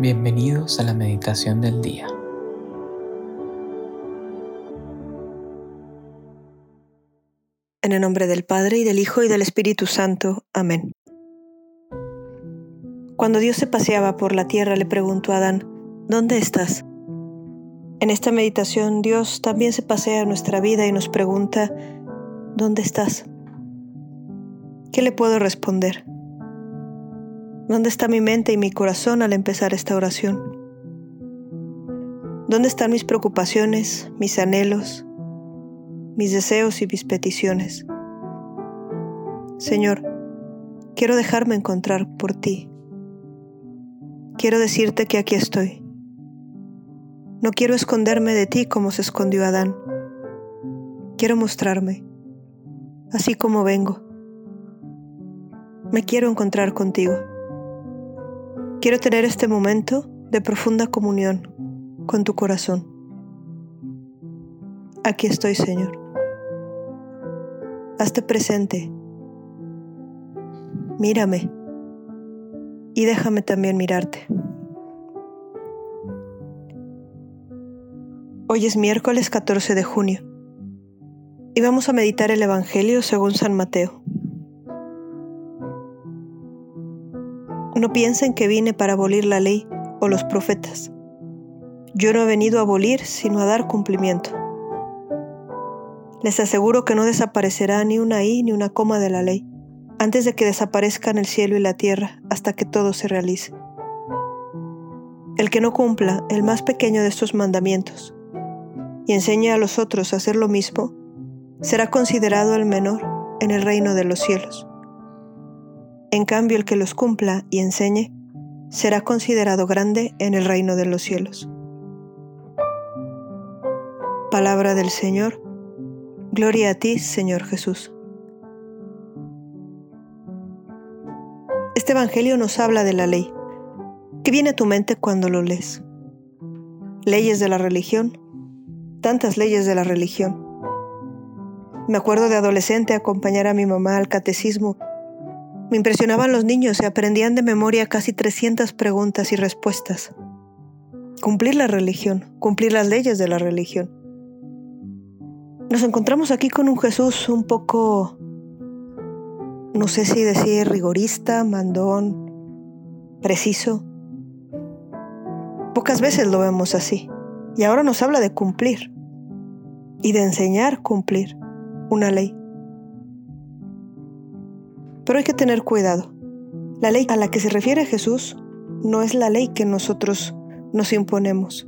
Bienvenidos a la meditación del día. En el nombre del Padre y del Hijo y del Espíritu Santo. Amén. Cuando Dios se paseaba por la tierra le preguntó a Adán, ¿dónde estás? En esta meditación Dios también se pasea en nuestra vida y nos pregunta, ¿dónde estás? ¿Qué le puedo responder? ¿Dónde está mi mente y mi corazón al empezar esta oración? ¿Dónde están mis preocupaciones, mis anhelos, mis deseos y mis peticiones? Señor, quiero dejarme encontrar por ti. Quiero decirte que aquí estoy. No quiero esconderme de ti como se escondió Adán. Quiero mostrarme, así como vengo. Me quiero encontrar contigo. Quiero tener este momento de profunda comunión con tu corazón. Aquí estoy, Señor. Hazte presente. Mírame y déjame también mirarte. Hoy es miércoles 14 de junio y vamos a meditar el Evangelio según San Mateo. No piensen que vine para abolir la ley o los profetas. Yo no he venido a abolir, sino a dar cumplimiento. Les aseguro que no desaparecerá ni una i ni una coma de la ley, antes de que desaparezcan el cielo y la tierra, hasta que todo se realice. El que no cumpla el más pequeño de estos mandamientos y enseñe a los otros a hacer lo mismo, será considerado el menor en el reino de los cielos. En cambio, el que los cumpla y enseñe será considerado grande en el reino de los cielos. Palabra del Señor. Gloria a ti, Señor Jesús. Este Evangelio nos habla de la ley. ¿Qué viene a tu mente cuando lo lees? Leyes de la religión. Tantas leyes de la religión. Me acuerdo de adolescente acompañar a mi mamá al catecismo me impresionaban los niños y aprendían de memoria casi 300 preguntas y respuestas. Cumplir la religión, cumplir las leyes de la religión. Nos encontramos aquí con un Jesús un poco, no sé si decir rigorista, mandón, preciso. Pocas veces lo vemos así. Y ahora nos habla de cumplir y de enseñar cumplir una ley. Pero hay que tener cuidado. La ley a la que se refiere Jesús no es la ley que nosotros nos imponemos.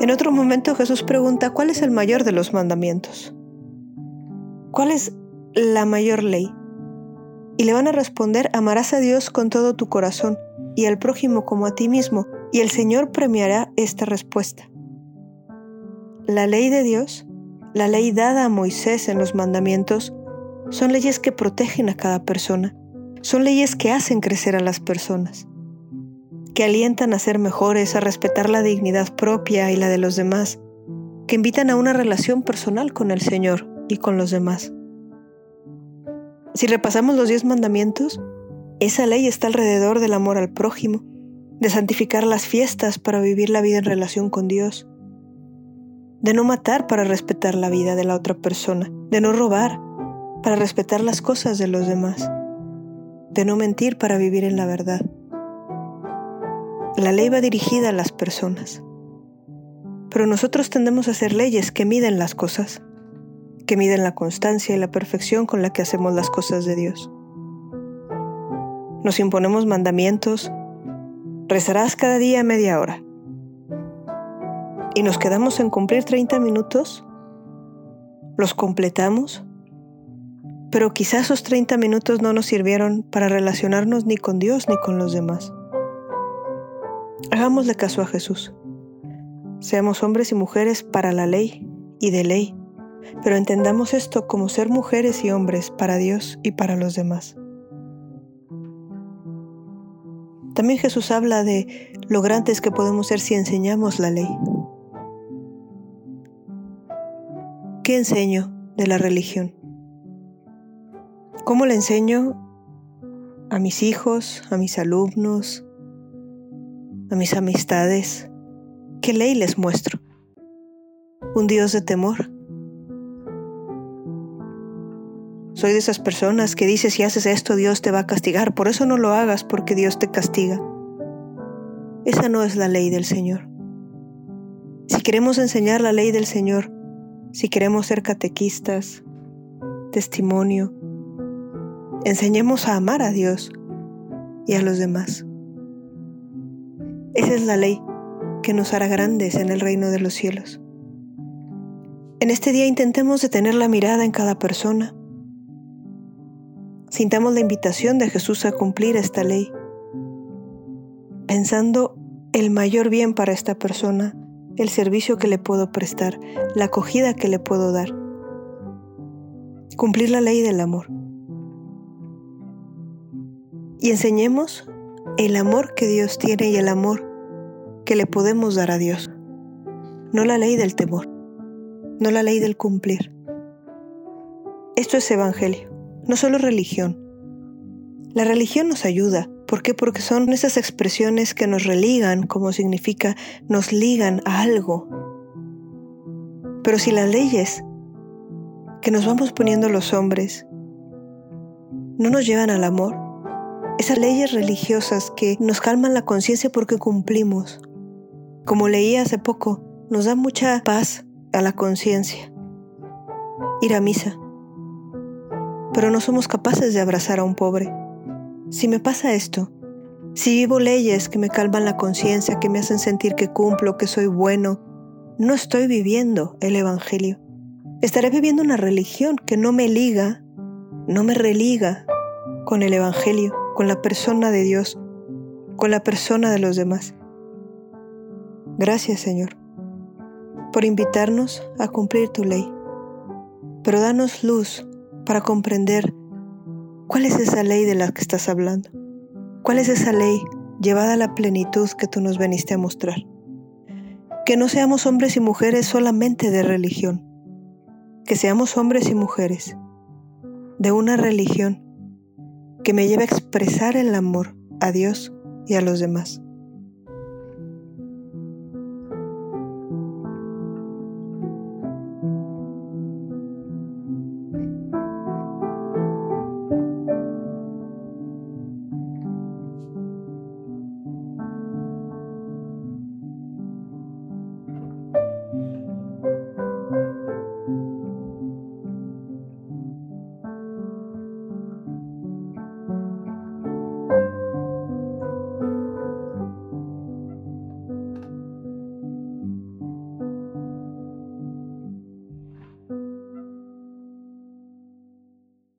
En otro momento Jesús pregunta, ¿cuál es el mayor de los mandamientos? ¿Cuál es la mayor ley? Y le van a responder, amarás a Dios con todo tu corazón y al prójimo como a ti mismo, y el Señor premiará esta respuesta. La ley de Dios, la ley dada a Moisés en los mandamientos, son leyes que protegen a cada persona. Son leyes que hacen crecer a las personas, que alientan a ser mejores, a respetar la dignidad propia y la de los demás, que invitan a una relación personal con el Señor y con los demás. Si repasamos los diez mandamientos, esa ley está alrededor del amor al prójimo, de santificar las fiestas para vivir la vida en relación con Dios, de no matar para respetar la vida de la otra persona, de no robar, para respetar las cosas de los demás, de no mentir para vivir en la verdad. La ley va dirigida a las personas, pero nosotros tendemos a hacer leyes que miden las cosas, que miden la constancia y la perfección con la que hacemos las cosas de Dios. Nos imponemos mandamientos, rezarás cada día media hora, y nos quedamos en cumplir 30 minutos, los completamos pero quizás esos 30 minutos no nos sirvieron para relacionarnos ni con Dios ni con los demás. Hagámosle caso a Jesús. Seamos hombres y mujeres para la ley y de ley, pero entendamos esto como ser mujeres y hombres para Dios y para los demás. También Jesús habla de lo grandes que podemos ser si enseñamos la ley. ¿Qué enseño de la religión? ¿Cómo le enseño a mis hijos, a mis alumnos, a mis amistades, ¿qué ley les muestro? ¿Un Dios de temor? Soy de esas personas que dice si haces esto Dios te va a castigar, por eso no lo hagas porque Dios te castiga. Esa no es la ley del Señor. Si queremos enseñar la ley del Señor, si queremos ser catequistas, testimonio, enseñemos a amar a Dios y a los demás. Esa es la ley que nos hará grandes en el reino de los cielos. En este día intentemos detener la mirada en cada persona. Sintamos la invitación de Jesús a cumplir esta ley, pensando el mayor bien para esta persona, el servicio que le puedo prestar, la acogida que le puedo dar. Cumplir la ley del amor. Y enseñemos el amor que Dios tiene y el amor que le podemos dar a Dios. No la ley del temor, no la ley del cumplir. Esto es evangelio, no solo religión. La religión nos ayuda. ¿Por qué? Porque son esas expresiones que nos religan, como significa, nos ligan a algo. Pero si las leyes que nos vamos poniendo los hombres no nos llevan al amor, esas leyes religiosas que nos calman la conciencia porque cumplimos. Como leí hace poco, nos da mucha paz a la conciencia. Ir a misa. Pero no somos capaces de abrazar a un pobre. Si me pasa esto, si vivo leyes que me calman la conciencia, que me hacen sentir que cumplo, que soy bueno, no estoy viviendo el Evangelio. Estaré viviendo una religión que no me liga, no me religa con el Evangelio con la persona de Dios, con la persona de los demás. Gracias Señor por invitarnos a cumplir tu ley, pero danos luz para comprender cuál es esa ley de la que estás hablando, cuál es esa ley llevada a la plenitud que tú nos veniste a mostrar. Que no seamos hombres y mujeres solamente de religión, que seamos hombres y mujeres de una religión que me lleva a expresar el amor a Dios y a los demás.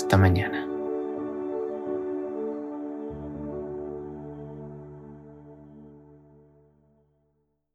Hasta mañana.